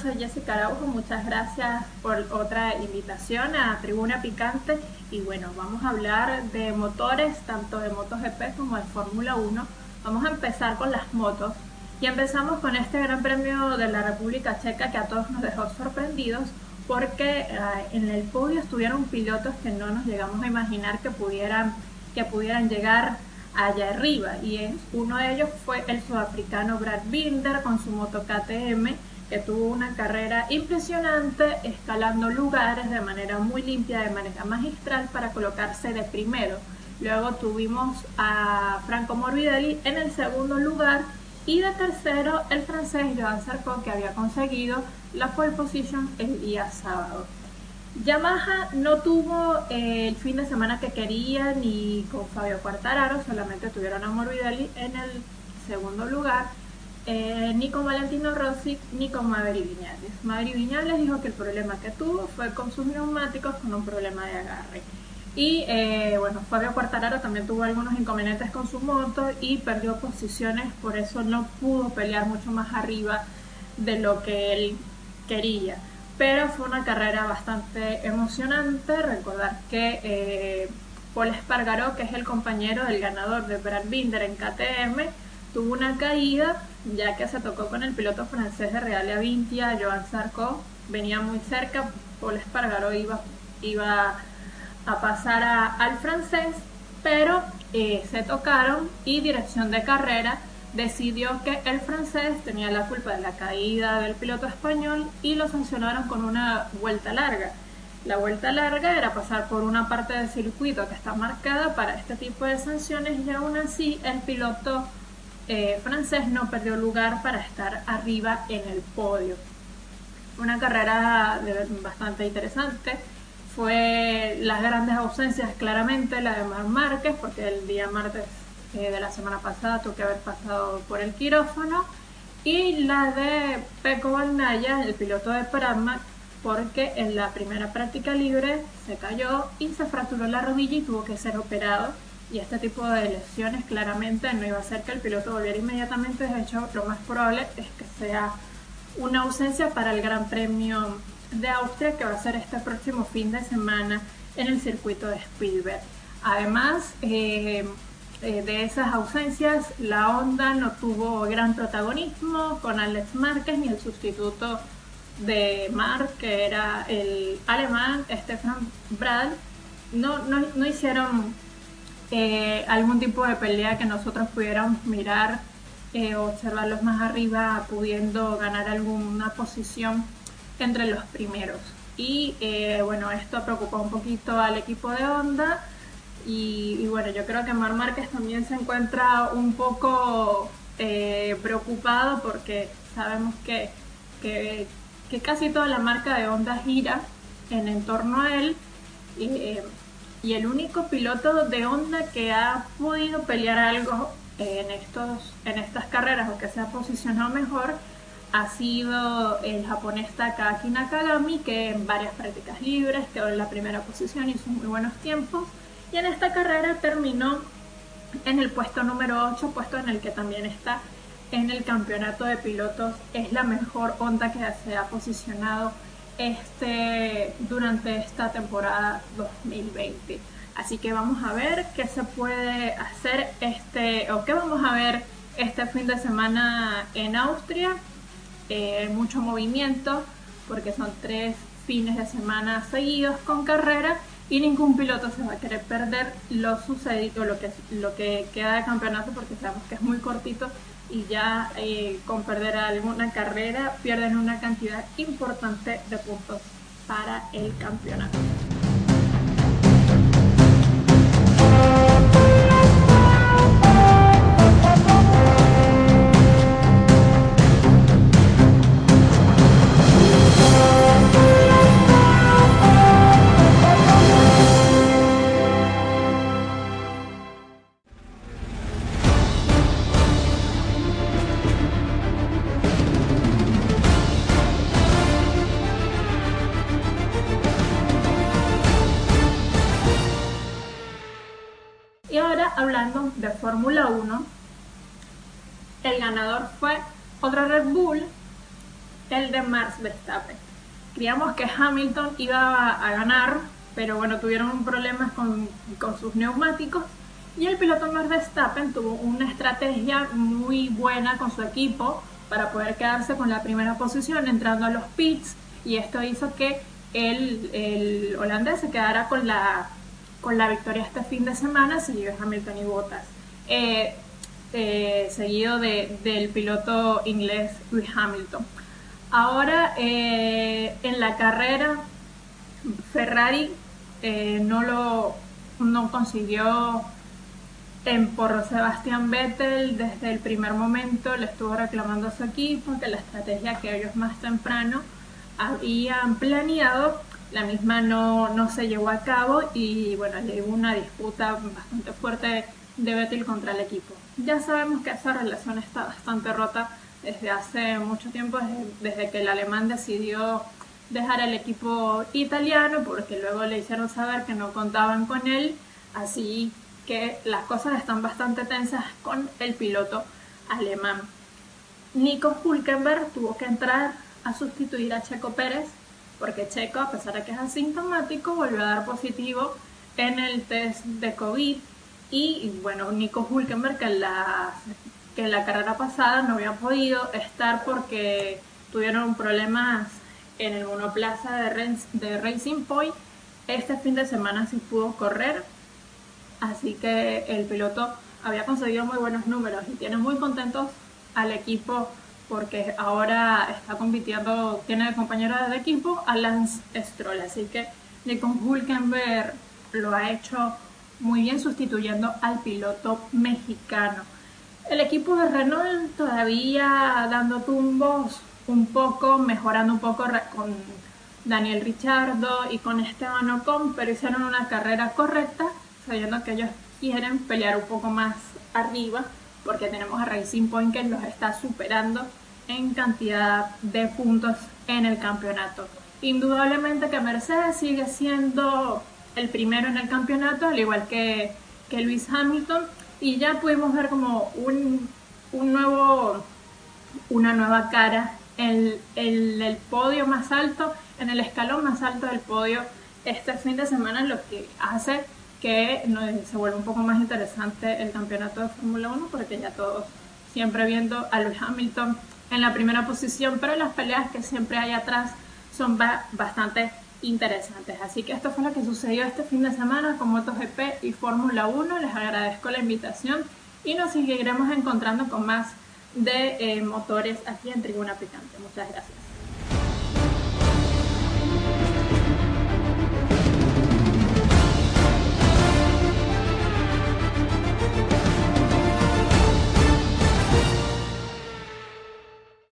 soy Jessica Araujo, muchas gracias por otra invitación a Tribuna Picante. Y bueno, vamos a hablar de motores, tanto de motos GP como de Fórmula 1. Vamos a empezar con las motos. Y empezamos con este Gran Premio de la República Checa que a todos nos dejó sorprendidos porque eh, en el podio estuvieron pilotos que no nos llegamos a imaginar que pudieran, que pudieran llegar allá arriba. Y es, uno de ellos fue el sudafricano Brad Binder con su moto KTM que tuvo una carrera impresionante escalando lugares de manera muy limpia, de manera magistral para colocarse de primero. Luego tuvimos a Franco Morbidelli en el segundo lugar y de tercero el francés Joan Sarko que había conseguido la pole position el día sábado. Yamaha no tuvo eh, el fin de semana que quería ni con Fabio Quartararo, solamente tuvieron a Morbidelli en el segundo lugar, eh, ni con Valentino Rossi ni con Maverick Viñales. Maverick Viñales dijo que el problema que tuvo fue con sus neumáticos con un problema de agarre. Y eh, bueno, Fabio Quartararo también tuvo algunos inconvenientes con su moto y perdió posiciones, por eso no pudo pelear mucho más arriba de lo que él quería pero fue una carrera bastante emocionante. Recordar que eh, Paul Espargaró, que es el compañero del ganador de Brad Binder en KTM, tuvo una caída ya que se tocó con el piloto francés de Real Avintia, Joan Sarko, venía muy cerca, Paul Espargaró iba, iba a pasar al francés, pero eh, se tocaron y dirección de carrera decidió que el francés tenía la culpa de la caída del piloto español y lo sancionaron con una vuelta larga. La vuelta larga era pasar por una parte del circuito que está marcada para este tipo de sanciones y aún así el piloto eh, francés no perdió lugar para estar arriba en el podio. Una carrera bastante interesante. Fue las grandes ausencias claramente la de Mar Márquez porque el día martes eh, de la semana pasada tuvo que haber pasado por el quirófano y la de Peco Bandaya, el piloto de Pramac, porque en la primera práctica libre se cayó y se fracturó la rodilla y tuvo que ser operado. Y este tipo de lesiones claramente no iba a hacer que el piloto volviera inmediatamente. De hecho, lo más probable es que sea una ausencia para el Gran Premio de Austria que va a ser este próximo fin de semana en el circuito de Spielberg. Además, eh, eh, de esas ausencias, la Honda no tuvo gran protagonismo con Alex Márquez ni el sustituto de Mark, que era el alemán Stefan Brad. No, no, hicieron eh, algún tipo de pelea que nosotros pudiéramos mirar, eh, observarlos más arriba, pudiendo ganar alguna posición entre los primeros. Y bueno, esto preocupó un poquito al equipo de Honda y, bueno, yo creo que Mar Márquez también se encuentra un poco eh, preocupado porque sabemos que, que, casi toda la marca de Honda gira en entorno a él. Eh, y el único piloto de Honda que ha podido pelear algo en, estos, en estas carreras o que se ha posicionado mejor ha sido el japonés Takaki Nakagami, que en varias prácticas libres quedó en la primera posición, y hizo muy buenos tiempos y en esta carrera terminó en el puesto número 8, puesto en el que también está en el campeonato de pilotos. Es la mejor onda que se ha posicionado este, durante esta temporada 2020. Así que vamos a ver qué se puede hacer este, o qué vamos a ver este fin de semana en Austria. Eh, mucho movimiento porque son tres fines de semana seguidos con carrera y ningún piloto se va a querer perder lo sucedido, lo que, lo que queda de campeonato, porque sabemos que es muy cortito y ya eh, con perder alguna carrera pierden una cantidad importante de puntos para el campeonato. Hablando de Fórmula 1, el ganador fue otro Red Bull el de Max Verstappen. Creíamos que Hamilton iba a ganar, pero bueno, tuvieron problemas con, con sus neumáticos y el piloto Max Verstappen tuvo una estrategia muy buena con su equipo para poder quedarse con la primera posición entrando a los pits y esto hizo que el, el holandés se quedara con la, con la victoria este fin de semana, seguido Hamilton y Bottas. Eh, eh, seguido de, del piloto inglés Lewis Hamilton. Ahora eh, en la carrera Ferrari no lo no consiguió en por Sebastián Vettel desde el primer momento le estuvo reclamando a su equipo que la estrategia que ellos más temprano habían planeado la misma no, no se llevó a cabo y bueno, hubo una disputa bastante fuerte de Vettel contra el equipo. Ya sabemos que esa relación está bastante rota desde hace mucho tiempo, desde, que el alemán decidió dejar el equipo italiano porque luego le hicieron saber que no contaban con él, así que las cosas están bastante tensas con el piloto alemán. Nico Hulkenberg tuvo que entrar a sustituir a Checo Pérez porque Checo, a pesar de que es asintomático, volvió a dar positivo en el test de COVID y, bueno, Nico Hulkenberg que en, la, que la carrera pasada no había podido estar porque tuvieron problemas en el monoplaza de, de Racing Point. Este fin de semana sí pudo correr, así que el piloto había conseguido muy buenos números y tiene muy contentos al equipo porque ahora está compitiendo, tiene de compañero de equipo a Lance Stroll, así que Nico Hulkenberg lo ha hecho muy bien sustituyendo al piloto mexicano. El equipo de Renault todavía dando tumbos un poco, mejorando un poco con Daniel Richardo y con Esteban Ocon, pero hicieron una carrera correcta, sabiendo que ellos quieren pelear un poco más arriba, porque tenemos a Racing Point que los está superando en cantidad de puntos en el campeonato. Indudablemente que Mercedes sigue siendo el primero en el campeonato, al igual que, que Luis Hamilton, y ya pudimos ver como un, un nuevo, una nueva cara en el, el, podio más alto, en el escalón más alto del podio este fin de semana, lo que hace que se vuelva un poco más interesante el campeonato de Fórmula 1, porque ya todos siempre viendo a Luis Hamilton en la primera posición, pero las peleas que siempre hay atrás son bastante interesantes. Así que esto fue lo que sucedió este fin de semana con MotoGP y Fórmula 1. Les agradezco la invitación y nos seguiremos encontrando con más de eh, motores aquí en Tribuna Picante. Muchas gracias.